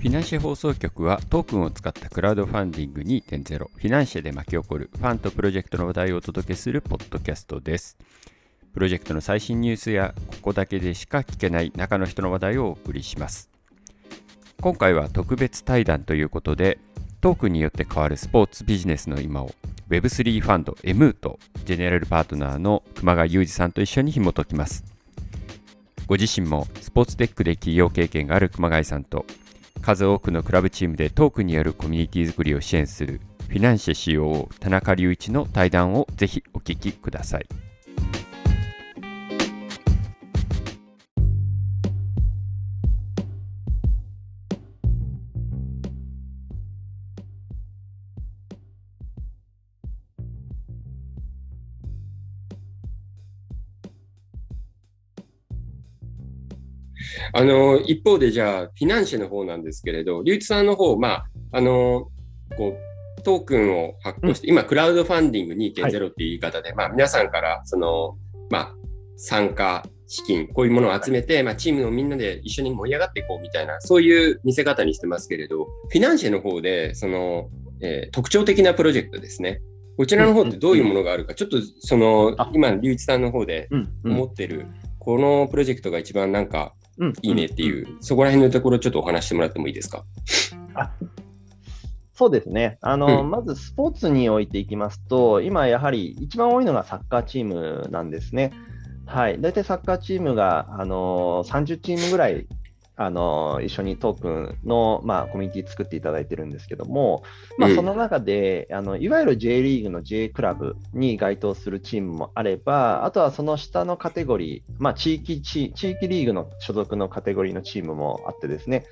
フィナンシェ放送局はトークンを使ったクラウドファンディング2.0フィナンシェで巻き起こるファンとプロジェクトの話題をお届けするポッドキャストです。プロジェクトの最新ニュースやここだけでしか聞けない中の人の話題をお送りします。今回は特別対談ということでトークンによって変わるスポーツビジネスの今を Web3 ファンド M とジェネラルパートナーの熊谷裕二さんと一緒に紐解きます。ご自身もスポーツテックで企業経験がある熊谷さんと数多くのクラブチームでトークによるコミュニティ作りを支援するフィナンシェ COO 田中隆一の対談をぜひお聞きください。あの、一方でじゃあ、フィナンシェの方なんですけれど、隆一さんの方、まあ、あの、こう、トークンを発行して、うん、今、クラウドファンディング2.0っていう言い方で、はい、まあ、皆さんから、その、まあ、参加、資金、こういうものを集めて、はい、まあ、チームのみんなで一緒に盛り上がっていこうみたいな、そういう見せ方にしてますけれど、フィナンシェの方で、その、えー、特徴的なプロジェクトですね。こちらの方ってどういうものがあるか、ちょっとその、今、隆一さんの方で思ってる、このプロジェクトが一番なんかいいねっていう、そこら辺のところちょっとお話してもらってもいいですか？あ。そうですね。あの、うん、まずスポーツにおいていきますと、今やはり一番多いのがサッカーチームなんですね。はい、大体サッカーチームがあの30チームぐらいあの一緒にトークンの、まあ、コミュニティ作っていただいてるんですけども、まあ、その中で、うん、あのいわゆる J リーグの J クラブに該当するチームもあれば、あとはその下のカテゴリー、まあ、地域地地域リーグの所属のカテゴリーのチームもあってですね、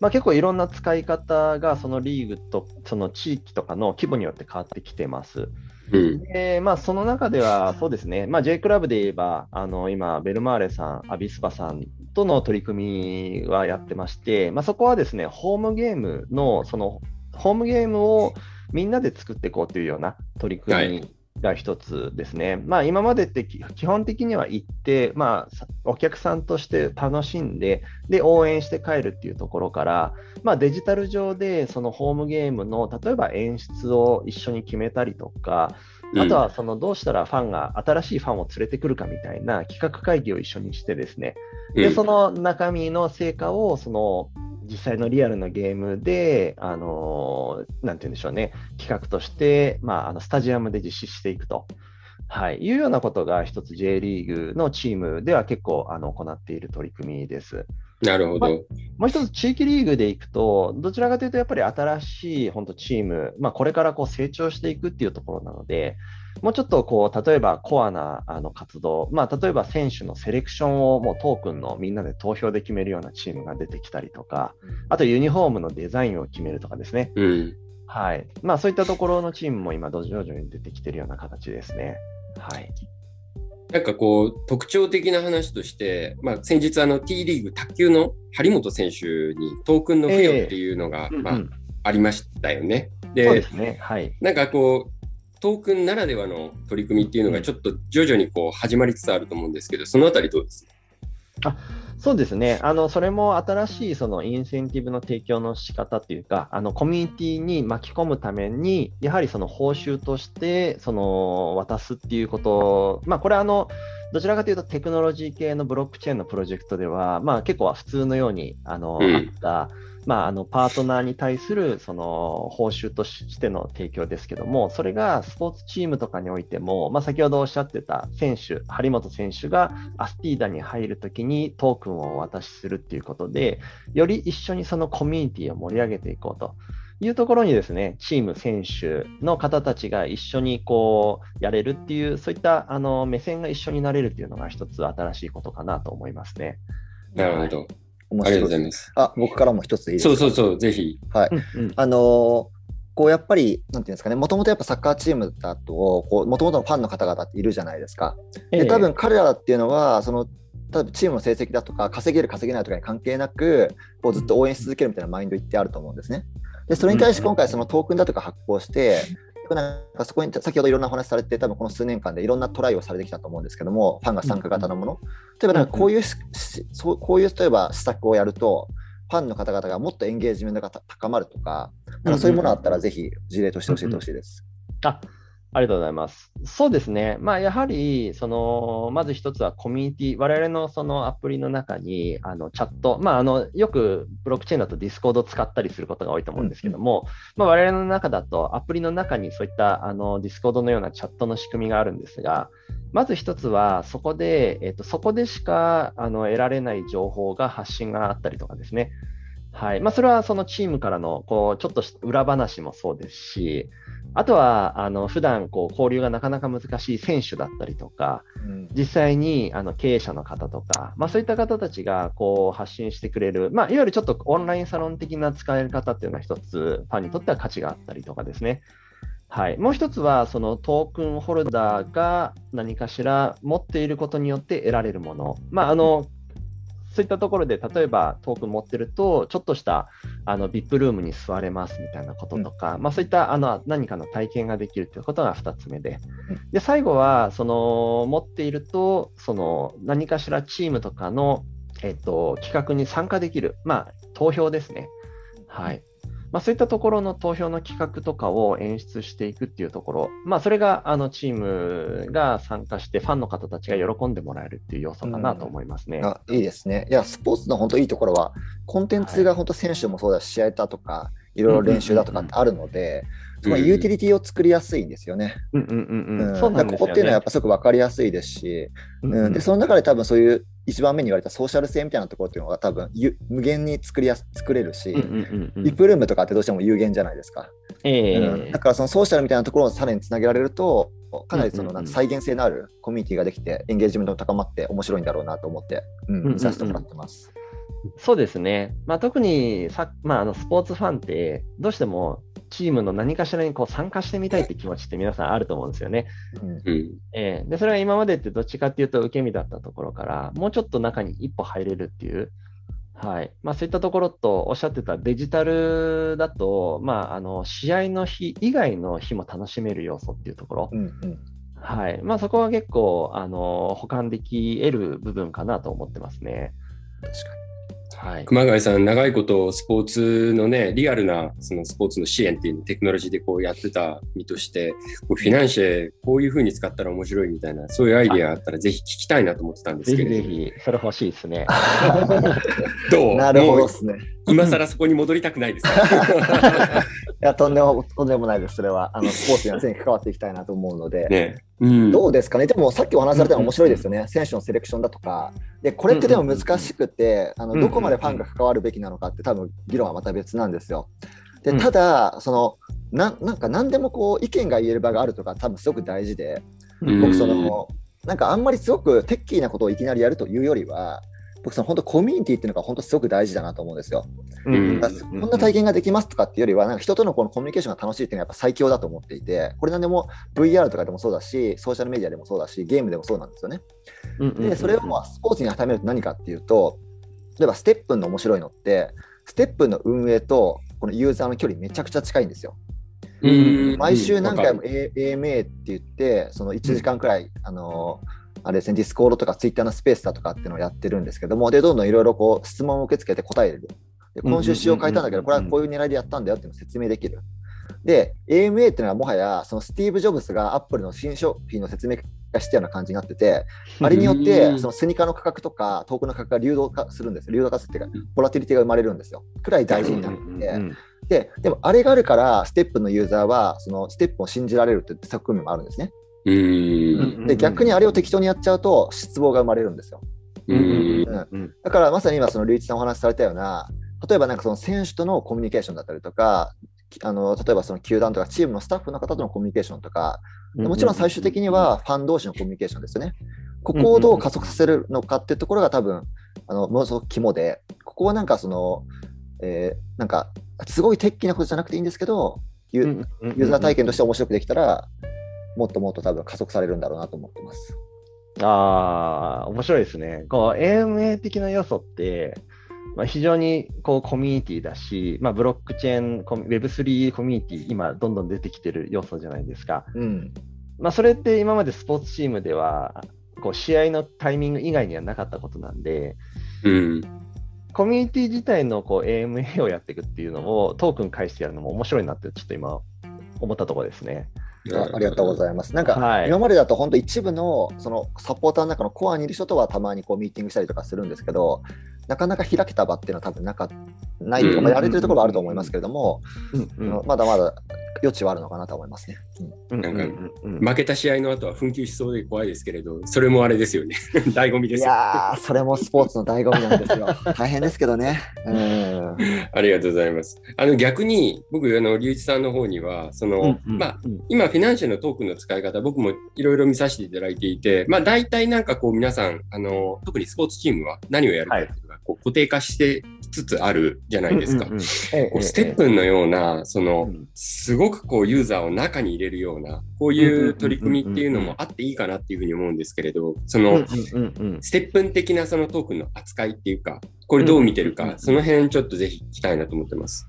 まあ、結構いろんな使い方がそのリーグとその地域とかの規模によって変わってきてます。うん、でまあ、その中では、そうですね、まあ、J クラブで言えば、あの今、ベルマーレさん、アビスパさんとの取り組みはやってまして、まあ、そこはですね、ホームゲームの、そのホームゲームをみんなで作っていこうというような取り組みが一つですね。はい、まあ、今までって基本的には行って、まあ、お客さんとして楽しんで、で、応援して帰るっていうところから、まあ、デジタル上でそのホームゲームの、例えば演出を一緒に決めたりとか、あとはそのどうしたらファンが新しいファンを連れてくるかみたいな企画会議を一緒にしてですね、でその中身の成果をその実際のリアルなゲームで、あのなんて言うんでしょうね、企画として、まあ、あのスタジアムで実施していくと。はい、いうようなことが一つ J リーグのチームでは結構あの行っている取り組みです。なるほど、まもう一つ地域リーグでいくと、どちらかというとやっぱり新しい本当チーム、まあ、これからこう成長していくっていうところなので、もうちょっとこう、例えばコアなあの活動、まあ、例えば選手のセレクションをもうトークンのみんなで投票で決めるようなチームが出てきたりとか、あとユニフォームのデザインを決めるとかですね。うん、はいまあ、そういったところのチームも今、徐々に出てきているような形ですね。はい。なんかこう、特徴的な話として、まあ、先日あの T リーグ卓球の張本選手にトークンの付与っていうのが、えー、まあ、うんうん、ありましたよね。で、そうですね。はい。なんかこう、トークンならではの取り組みっていうのがちょっと徐々にこう始まりつつあると思うんですけど、そのあたりどうです？あそうですね。あの、それも新しいそのインセンティブの提供の仕方っていうか、あの、コミュニティに巻き込むために、やはりその報酬として、その、渡すっていうこと、まあ、これあの、どちらかというとテクノロジー系のブロックチェーンのプロジェクトでは、まあ、結構普通のように、あの、うん、あった、まあ、あのパートナーに対するその報酬としての提供ですけども、それがスポーツチームとかにおいても、まあ、先ほどおっしゃってた選手、張本選手がアスティーダに入るときにトークンをお渡しするっていうことで、より一緒にそのコミュニティを盛り上げていこうと。いうところにですね、チーム、選手の方たちが一緒にこうやれるっていう、そういったあの目線が一緒になれるっていうのが一つ新しいことかなと思いますね。なるほど。面白いありがとうございます。あ、僕からも一ついいですか？そうそうそう、ぜひ。はい。あのーこうやっぱり、なんていうんですかね、もともとやっぱサッカーチームだと、もともとのファンの方々っているじゃないですか。で多分彼らっていうのは、その例えばチームの成績だとか、稼げる、稼げないとかに関係なく、こうずっと応援し続けるみたいなマインドってあると思うんですね。でそれに対して今回、そのトークンだとか発行して、なんかそこに先ほどいろんなお話されて、多分この数年間でいろんなトライをされてきたと思うんですけども、ファンが参加型のもの。例えばなんかこういう、こういう例えば施策をやると、ファンの方々がもっとエンゲージメントが高まるとか、なんかそういうものあったら、ぜひ事例として教えてほしいです。あありがとうございます。そうですね。まあ、やはり、その、まず一つはコミュニティ、我々のそのアプリの中に、あの、チャット、まあ、あの、よくブロックチェーンだとディスコードを使ったりすることが多いと思うんですけども、うん、まあ、我々の中だと、アプリの中にそういった、あの、ディスコードのようなチャットの仕組みがあるんですが、まず一つは、そこで、えっ、と、そこでしか、あの、得られない情報が発信があったりとかですね。はい。まあ、それはそのチームからの、こう、ちょっと裏話もそうですし、あとは、あの、普段こう、交流がなかなか難しい選手だったりとか、うん、実際にあの経営者の方とか、まあそういった方たちがこう発信してくれる、まあいわゆるちょっとオンラインサロン的な使え方っていうのは一つ、ファンにとっては価値があったりとかですね。はい、もう一つは、そのトークンホルダーが何かしら持っていることによって得られるもの。まあ、あのそういったところで、例えばトークン持ってると、ちょっとしたあの VIP ルームに座れますみたいなこととか、うん、まあ、そういったあの何かの体験ができるということが2つ目で、で最後はその持っていると、その何かしらチームとかの、えっと、企画に参加できる、まあ、投票ですね。はい。まあ、そういったところの投票の企画とかを演出していくっていうところ、まあ、それがあのチームが参加して、ファンの方たちが喜んでもらえるっていう要素かなと思いますね。うん、あいいですね。いや、スポーツの本当いいところは、コンテンツが本当、選手もそうだし、試合だとか、いろいろ練習だとかってあるので、そのユーティリティを作りやすいんですよね。ここっていうのはやっぱすごく分かりやすいですし、うん、でその中で多分そういう一番目に言われたソーシャル性みたいなところっていうのが多分無限に作りや作れるし、リプルームとかってどうしても有限じゃないですか。えー、うん、だからそのソーシャルみたいなところをさらにつなげられると、かなりそのなんか再現性のあるコミュニティができて、エンゲージメントが高まって面白いんだろうなと思って、うん、見させてもらってます。そうですね、まあ、特にさ、まあ、あのスポーツファンって、どうしてもチームの何かしらにこう参加してみたいって気持ちって皆さんあると思うんですよね。うん。えー、でそれが今までってどっちかっていうと受け身だったところから、もうちょっと中に一歩入れるっていう、はい。まあ、そういったところとおっしゃってたデジタルだと、まあ、あの試合の日以外の日も楽しめる要素っていうところ。うんうん。はい。まあ、そこは結構あの補完でき得る部分かなと思ってますね。確かにはい、熊谷さん、長いことスポーツのね、リアルなそのスポーツの支援っていうのテクノロジーでこうやってた身として、こうフィナンシェ、こういうふうに使ったら面白いみたいな、そういうアイディアあったら、ぜひ聞きたいなと思ってたんですけど。ぜひぜひ、それ欲しいですね。どう？なるほどですね。今更そこに戻りたくないですかいや、とんでも、とんでもないです。それは、あの、スポーツには常に関わっていきたいなと思うので。ね。うん、どうですかね、でもさっきお話しされたの面白いですよね、選手のセレクションだとか、でこれってでも難しくて、あのどこまでファンが関わるべきなのかって、多分議論はまた別なんですよ。でただ、そのななんか何でもこう意見が言える場があるとか、多分すごく大事で、僕その、なんかあんまりすごくテッキーなことをいきなりやるというよりは、僕その本当コミュニティっていうのが本当すごく大事だなと思うんですよ。うん、こんな体験ができますとかっていうよりはなんか人とのこのコミュニケーションが楽しいっていうのはやっぱ最強だと思っていてこれなんでも VR とかでもそうだしソーシャルメディアでもそうだしゲームでもそうなんですよね。でそれをスポーツに当てはめると何かっていうと例えばステップンの面白いのってステップンの運営とこのユーザーの距離めちゃくちゃ近いんですよ。毎週何回も AMA って言ってその1時間くらい、あのーあれですね、ディスコードとかツイッターのスペースだとかっていうのをやってるんですけども、で、どんどんいろいろこう質問を受け付けて答える。で今週仕様変えたんだけど、これはこういう狙いでやったんだよっていうのを説明できる。で、AMA っていうのはもはや、そのスティーブ・ジョブズがアップルの新商品の説明がしたような感じになってて、あれによって、そのスニーカーの価格とか、トークンの価格が流動化するんです流動化するっていうか、ボラティリティが生まれるんですよ。くらい大事になってて。で、でもあれがあるから、ステップのユーザーは、そのステップを信じられるって側面もあるんですね。で逆にあれを適当にやっちゃうと失望が生まれるんですよ。だからまさに今その隆一さんお話しされたような例えばなんかその選手とのコミュニケーションだったりとかあの例えばその球団とかチームのスタッフの方とのコミュニケーションとかもちろん最終的にはファン同士のコミュニケーションですよね。ここをどう加速させるのかっていうところが多分あのものすごく肝でここはなんかその、えー、なんかすごい鉄器なことじゃなくていいんですけどユーザー体験として面白くできたらもっともっと多分加速されるんだろうなと思ってます。ああ、面白いですね。こう、AMA 的な要素って、まあ、非常にこうコミュニティだし、まあ、ブロックチェーン、Web3 コミュニティ、今どんどん出てきてる要素じゃないですか。うん、まあ、それって今までスポーツチームでは、こう試合のタイミング以外にはなかったことなんで、うん、コミュニティ自体のこう AMA をやっていくっていうのをトークン返してやるのも面白いなってちょっと今思ったところですね。あありがとうございます。なんか、はい、今までだと本当一部のそのサポーターの中のコアにいる人とはたまにこうミーティングしたりとかするんですけど、なかなか開けた場っていうのは多分なかないとか、まあ、やれてるところはあると思いますけれども、まだまだ余地はあるのかなと思いますね。うん、なんか、負けた試合の後は紛糾しそうで怖いですけれど、それもあれですよね。醍醐味ですいやそれもスポーツの醍醐味なんですよ。大変ですけどね。うん、ありがとうございます。あの逆に僕あの龍一さんの方にはその、うんうん、まあ今フィナンシェルのトークンの使い方僕もいろいろ見させていただいていて、まあ大体なんかこう皆さんあの特にスポーツチームは何をやるかっていうのがこう固定化してつつあるじゃないですか。ステップンのような、その、すごくこうユーザーを中に入れるような、こういう取り組みっていうのもあっていいかなっていうふうに思うんですけれど、その、ステップン的なそのトークンの扱いっていうか、これどう見てるか、その辺ちょっとぜひ聞きたいなと思ってます。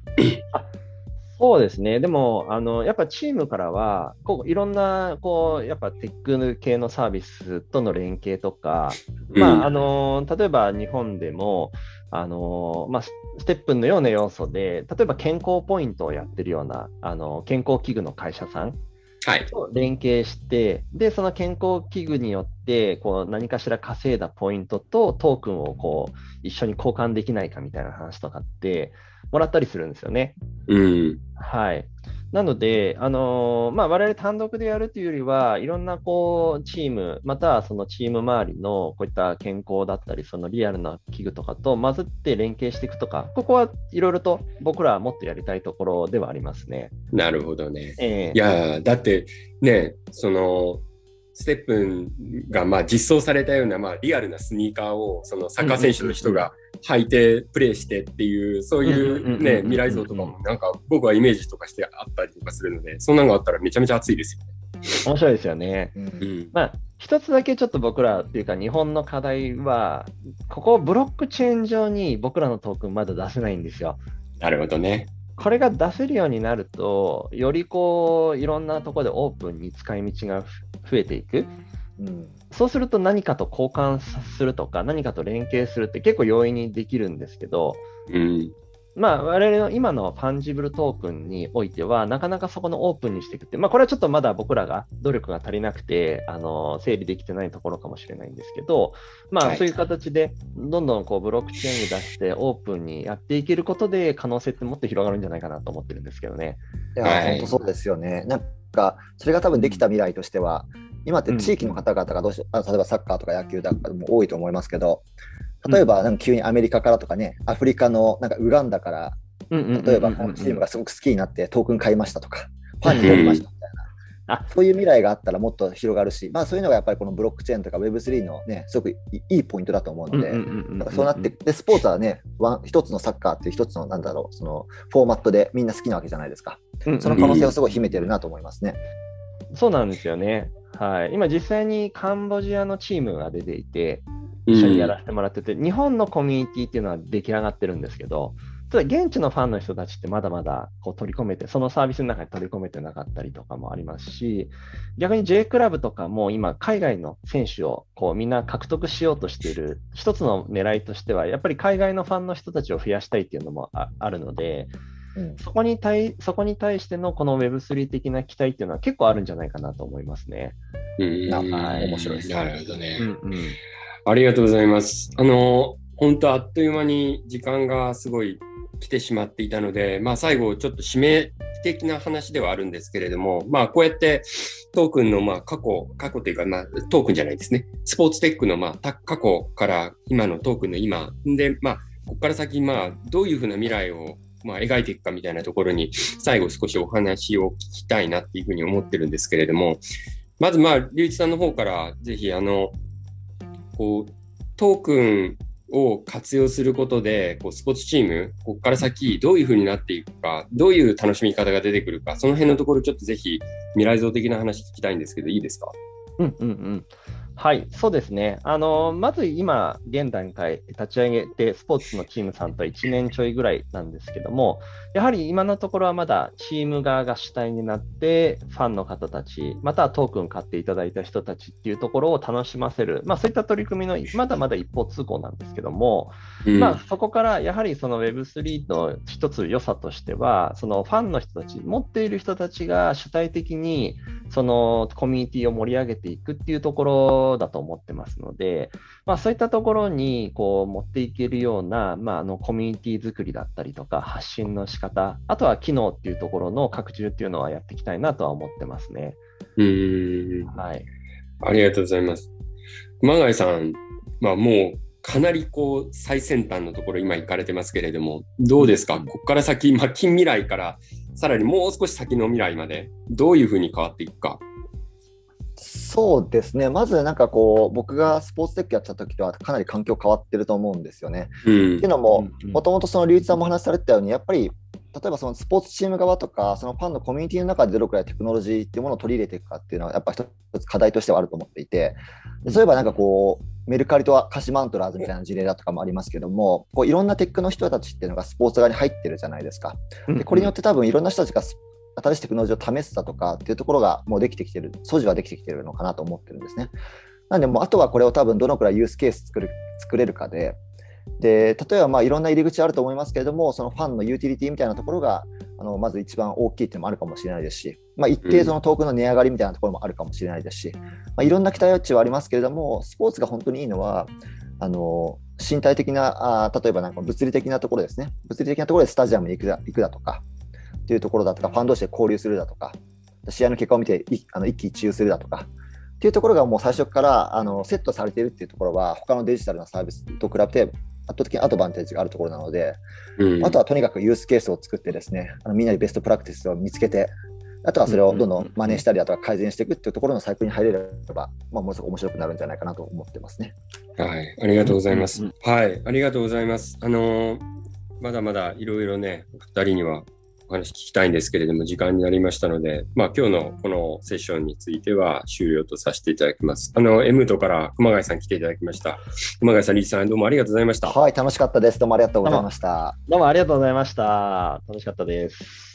そうですね。でも、あの、やっぱチームからは、こう、いろんな、こう、やっぱテック系のサービスとの連携とか、うん、まあ、あの、例えば日本でも、あのまあ、ステップのような要素で、例えば健康ポイントをやってるようなあの健康器具の会社さんと連携して、はい、でその健康器具によってこう何かしら稼いだポイントとトークンをこう一緒に交換できないかみたいな話とかってもらったりするんですよね。うん、はいなので、あのー、まあ、我々単独でやるというよりは、いろんなこうチーム、またはそのチーム周りのこういった健康だったり、そのリアルな器具とかと混ぜって連携していくとか、ここはいろいろと僕らはもっとやりたいところではありますね。なるほどね。えー、いやだってね、そのステップンがまあ実装されたようなまあリアルなスニーカーをそのサッカー選手の人が履いてプレーしてっていうそういうね未来像とかもなんか僕はイメージとかしてあったりとかするのでそんなのがあったらめちゃめちゃ熱いですよね。面白いですよね。うん、まあ一つだけちょっと僕らっていうか日本の課題はここブロックチェーン上に僕らのトークンまだ出せないんですよ。なるほどね。これが出せるようになると、よりこういろんなところでオープンに使い道が増えていく。うん、そうすると何かと交換するとか、何かと連携するって結構容易にできるんですけど、うん、まあ、我々の今の fungible token においては、なかなかそこのオープンにしていくって、まあ、これはちょっとまだ僕らが努力が足りなくて、あの整理できてないところかもしれないんですけど、まあ、そういう形で、どんどんこうブロックチェーンに出してオープンにやっていけることで、可能性ってもっと広がるんじゃないかなと思ってるんですけどね。いや、本当そうですよね。なんか、それが多分できた未来としては、今って地域の方々がどうし、うん、例えばサッカーとか野球だとかも多いと思いますけど、例えばなんか急にアメリカからとかね、アフリカのなんかウガンダから例えばこのチームがすごく好きになってトークン買いましたとか、ファンになりましたみたいな。あ。そういう未来があったらもっと広がるし、まあ、そういうのがやっぱりこのブロックチェーンとか Web3 のね、すごくいいポイントだと思うので、そうなって、で、スポーツはね、一つのサッカーっていう一つの、なんだろう、そのフォーマットでみんな好きなわけじゃないですか。その可能性をすごい秘めてるなと思いますね。そうなんですよね。はい。今実際にカンボジアのチームが出ていて、一緒にやらせてもらってて、日本のコミュニティっていうのは出来上がってるんですけど、ただ現地のファンの人たちってまだまだこう取り込めて、そのサービスの中に取り込めてなかったりとかもありますし、逆に J クラブとかも今、海外の選手をこうみんな獲得しようとしている、一つの狙いとしては、やっぱり海外のファンの人たちを増やしたいっていうのもあるので、うん、そこに対そこに対してのこの Web3 的な期待っていうのは結構あるんじゃないかなと思いますね。うん、はい、面白いです。なるほどね、うんうん。ありがとうございます。あの、本当あっという間に時間がすごい来てしまっていたので、まあ、最後、ちょっと締め的な話ではあるんですけれども、まあ、こうやってトークンのまあ過去、過去というか、まあ、トークンじゃないですね、スポーツテックのまあ過去から今のトークンの今、で、まあ、ここから先、まあ、どういうふうな未来をまあ、描いていくかみたいなところに、最後少しお話を聞きたいなっていうふうに思ってるんですけれども、まず、まあ、隆一さんの方から、ぜひ、あの、こう、トークンを活用することで、こうスポーツチーム、ここから先、どういうふうになっていくか、どういう楽しみ方が出てくるか、その辺のところ、ちょっとぜひ未来像的な話聞きたいんですけど、いいですか？うんうんうん。はい、そうですね。あのまず今、現段階、立ち上げて、スポーツのチームさんと1年ちょいぐらいなんですけども、やはり今のところはまだチーム側が主体になって、ファンの方たち、またはトークン買っていただいた人たちっていうところを楽しませる、まあ、そういった取り組みのまだまだ一方通行なんですけども、うん、まあ、そこからやはりその Web3 の一つ良さとしては、そのファンの人たち、持っている人たちが主体的にそのコミュニティを盛り上げていくっていうところだと思ってますので、まあ、そういったところにこう持っていけるような、まあ、あのコミュニティ作りだったりとか、発信の仕方、あとは機能っていうところの拡充っていうのはやっていきたいなとは思ってますね。うん。はい。ありがとうございます。熊谷さん、まあ、もうかなりこう最先端のところ今行かれてますけれども、どうですか、ここから先、まあ、近未来からさらにもう少し先の未来まで、どういうふうに変わっていくか。そうですね、まずなんかこう、僕がスポーツテックやった時とはかなり環境変わってると思うんですよね。うん、っていうのも、もともとその隆一さんも話されてたように、やっぱり例えばそのスポーツチーム側とか、そのファンのコミュニティの中でどれくらいテクノロジーっていうものを取り入れていくかっていうのは、やっぱ一つ課題としてはあると思っていて、例えばなんかこう、メルカリとカシマントラーズみたいな事例だとかもありますけども、こういろんなテックの人たちっていうのがスポーツ側に入ってるじゃないですか。でこれによって多分いろんな人たちが新しいテクノロジーを試すだとかっていうところがもうできてきてる、素地はできてきてるのかなと思ってるんですね。なんで、もうあとはこれを多分どのくらいユースケース作る作れるかで、で例えばまあいろんな入り口あると思いますけれども、そのファンのユーティリティみたいなところがあのまず一番大きいっていうのもあるかもしれないですし、まあ、一定そのトークの値上がりみたいなところもあるかもしれないですし、まあ、いろんな期待値はありますけれども、スポーツが本当にいいのは、あの身体的なあ、例えばなんか物理的なところですね、物理的なところでスタジアムに行くだ行くだとか、っていうところだとか、ファン同士で交流するだとか、試合の結果を見てあの一喜一憂するだとか、っていうところがもう最初からあのセットされているっていうところは、他のデジタルなサービスと比べて圧倒的にアドバンテージがあるところなので、うん、あとはとにかくユースケースを作ってですね、あのみんなでベストプラクティスを見つけて、あとはそれをどんどん真似したりだとか改善していくっていうところのサイクルに入れれば、まあ、もうすぐ面白くなるんじゃないかなと思ってますね。はい、ありがとうございます。はい、ありがとうございます。あのー、まだまだいろいろね、お二人にはお話聞きたいんですけれども、時間になりましたので、まあ、今日のこのセッションについては終了とさせていただきます。あの、M とから熊谷さん来ていただきました。熊谷さん、リーさん、どうもありがとうございました。はい、楽しかったです。どうもありがとうございました。どうもありがとうございました。楽しかったです。